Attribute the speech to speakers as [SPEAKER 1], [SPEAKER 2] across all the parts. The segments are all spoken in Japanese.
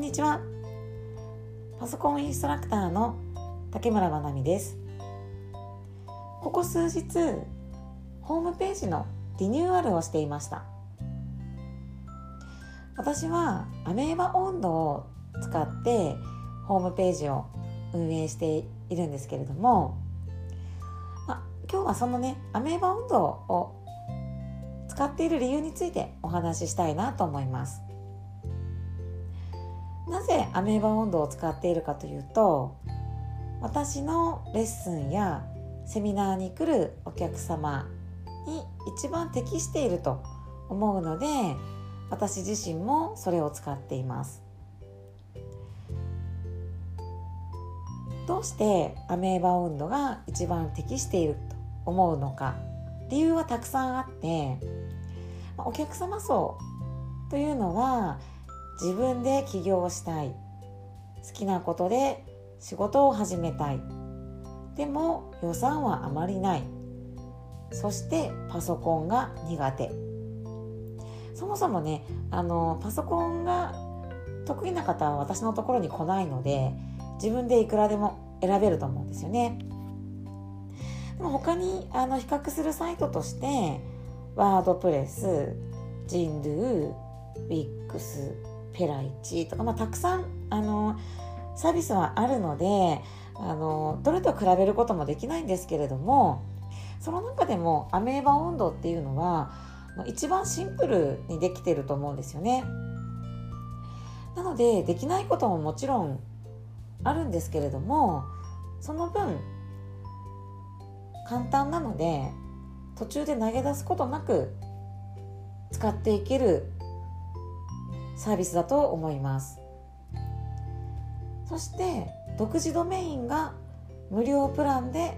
[SPEAKER 1] んにちは。パソコンインストラクターの竹村まなみです。ここ数日ホームページのリニューアルをしていました。私はアメーバ温度を使ってホームページを運営しているんですけれども、ま今日はそのねアメーバ温度を使っている理由についてお話ししたいなと思います。なぜアメーバ温度を使っているかというと私のレッスンやセミナーに来るお客様に一番適していると思うので私自身もそれを使っています。どうしてアメーバ温度が一番適していると思うのか理由はたくさんあってお客様層というのは自分で起業したい。好きなことで仕事を始めたい。でも予算はあまりない。そしてパソコンが苦手。そもそもねあのパソコンが得意な方は私のところに来ないので自分でいくらでも選べると思うんですよね。でも他にあの比較するサイトとしてワードプレスジンドゥウィックスペライチとか、まあ、たくさんあのサービスはあるのであのどれと比べることもできないんですけれどもその中でもアメーバ温度っていうのは一番シンプルにできてると思うんですよね。なのでできないことももちろんあるんですけれどもその分簡単なので途中で投げ出すことなく使っていけるサービスだと思います。そして独自ドメインが無料プランで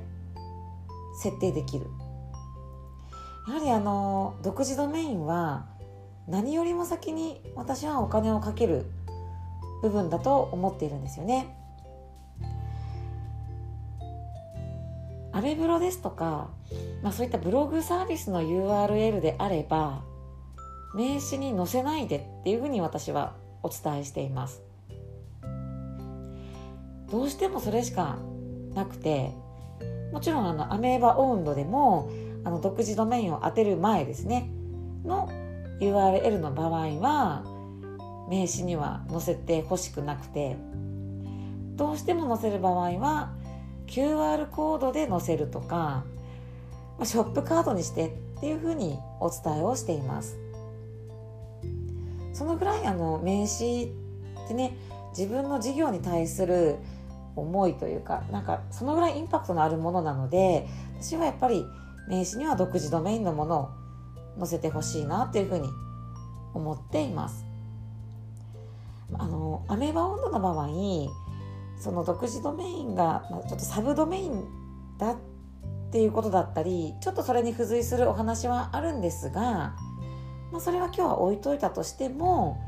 [SPEAKER 1] 設定できる。やはりあの独自ドメインは何よりも先に私はお金をかける部分だと思っているんですよね。アメブロですとか、まあ、そういったブログサービスの URL であれば名刺に載せないでっていうふうに私はお伝えしています。どうしてもそれしかなくてもちろんあのアメーバ温度でもあの独自ドメインを当てる前ですねの URL の場合は名刺には載せてほしくなくてどうしても載せる場合は QR コードで載せるとかショップカードにしてっていうふうにお伝えをしています。そのぐらいあの名刺ってね自分の事業に対する思いというかなんかそのぐらいインパクトのあるものなので私はやっぱり名刺には独自ドメインのものを載せてほしいなっていうふうに思っています。あのアメーバ温度の場合その独自ドメインが、まあ、ちょっとサブドメインだっていうことだったりちょっとそれに付随するお話はあるんですがまあ、それは今日は置いといたとしても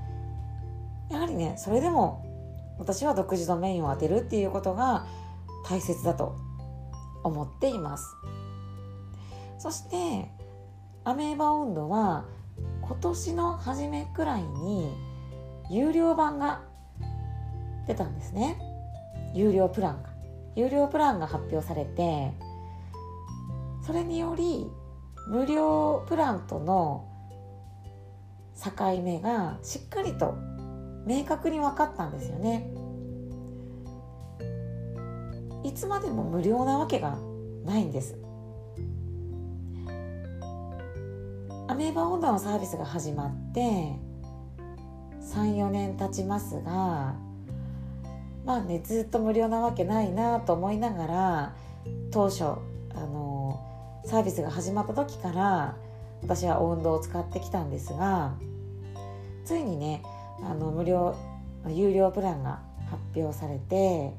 [SPEAKER 1] やはりねそれでも私は独自ドメインを当てるっていうことが大切だと思っています。そしてアメーバ温度は今年の初めくらいに有料版が出たんですね。有料プランが。有料プランが発表されてそれにより無料プランとの境目がしっかりと明確に分かったんですよね。いつまでも無料なわけがないんです。アメーバ温度のサービスが始まって34年経ちますがまあねずっと無料なわけないなと思いながら当初あのサービスが始まった時から私は温度を使ってきたんですがついにねあの無料有料プランが発表されて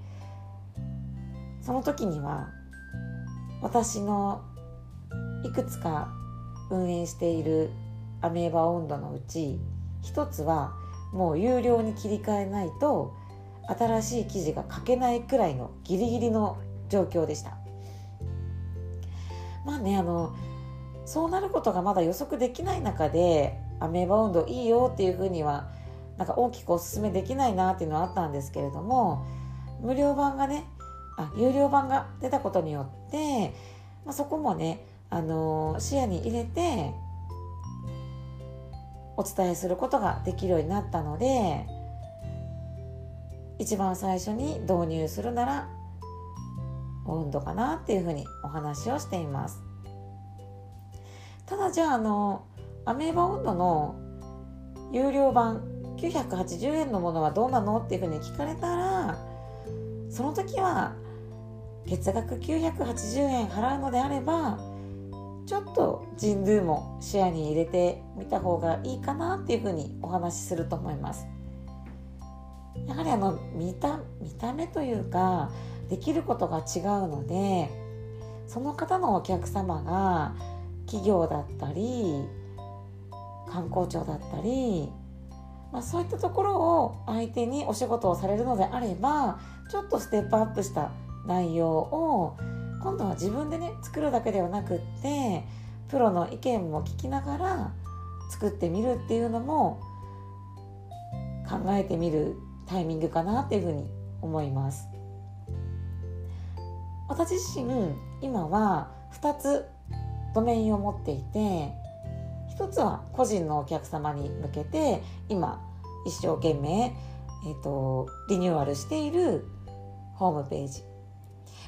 [SPEAKER 1] その時には私のいくつか運営しているアメーバ温度のうち一つはもう有料に切り替えないと新しい記事が書けないくらいのギリギリの状況でした。まあねあのそうなることがまだ予測できない中でアメーバ温度いいよっていうふうにはなんか大きくおすすめできないなっていうのはあったんですけれども無料版がねあ有料版が出たことによって、まあ、そこもね、あのー、視野に入れてお伝えすることができるようになったので一番最初に導入するなら温度かなっていうふうにお話をしています。ただじゃああのアメーバ温度の有料版980円のものはどうなのっていうふうに聞かれたらその時は月額980円払うのであればちょっと人類も視野に入れてみた方がいいかなっていうふうにお話しすると思います。やはりあの見た見た目というかできることが違うのでその方のお客様が企業だったり観光庁だったり、まあ、そういったところを相手にお仕事をされるのであればちょっとステップアップした内容を今度は自分でね作るだけではなくってプロの意見も聞きながら作ってみるっていうのも考えてみるタイミングかなっていうふうに思います。私自身今は2つドメインを持っていて1つは個人のお客様に向けて今一生懸命、えーと、リニューアルしているホームページ。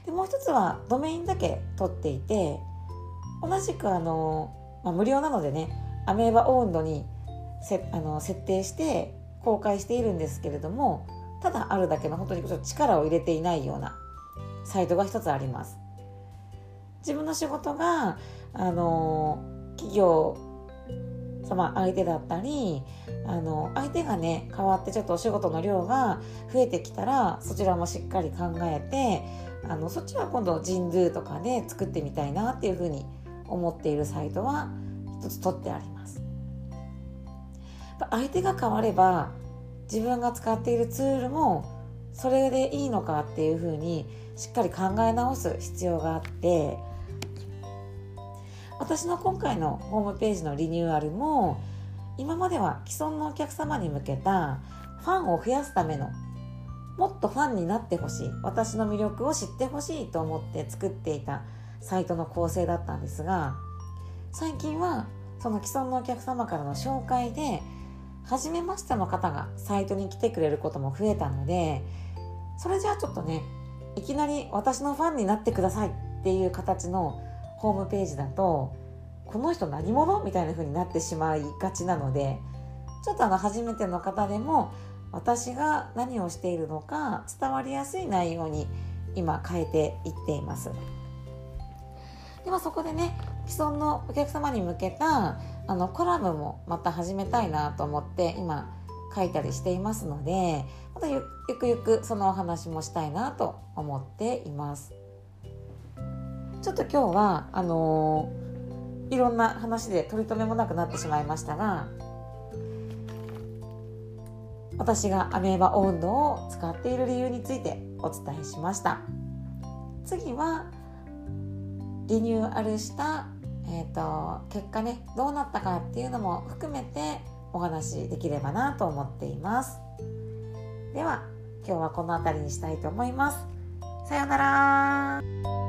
[SPEAKER 1] でもう一つはドメインだけ取っていて同じくあの、まあ、無料なのでねアメーバオウンドにせあの設定して公開しているんですけれどもただあるだけの本当にちょっと力を入れていないようなサイトが一つあります。自分の仕事があの企業様相手だったりあの相手がね変わってちょっとお仕事の量が増えてきたらそちらもしっかり考えてあのそっちは今度ジンドゥとかで作ってみたいなっていうふうに思っているサイトは一つ取ってあります。相手が変われば自分が使っているツールもそれでいいのかっていうふうにしっかり考え直す必要があって私の今回のホームページのリニューアルも今までは既存のお客様に向けたファンを増やすためのもっとファンになってほしい私の魅力を知ってほしいと思って作っていたサイトの構成だったんですが最近はその既存のお客様からの紹介で初めましての方がサイトに来てくれることも増えたのでそれじゃあちょっとねいきなり私のファンになってくださいっていう形のホームページだとこの人何者？みたいな風になってしまいがちなのでちょっとあの初めての方でも私が何をしているのか伝わりやすい内容に今変えていっています。ではそこでね既存のお客様に向けたあのコラムもまた始めたいなと思って今書いたりしていますのでまたゆくゆくそのお話もしたいなと思っています。ちょっと今日はあのー、いろんな話で取り留めもなくなってしまいましたが私がアメーバ温度を使っている理由についてお伝えしました。次はリニューアルした、えーと、結果ねどうなったかっていうのも含めてお話できればなと思っています。では今日はこの辺りにしたいと思います。さようなら。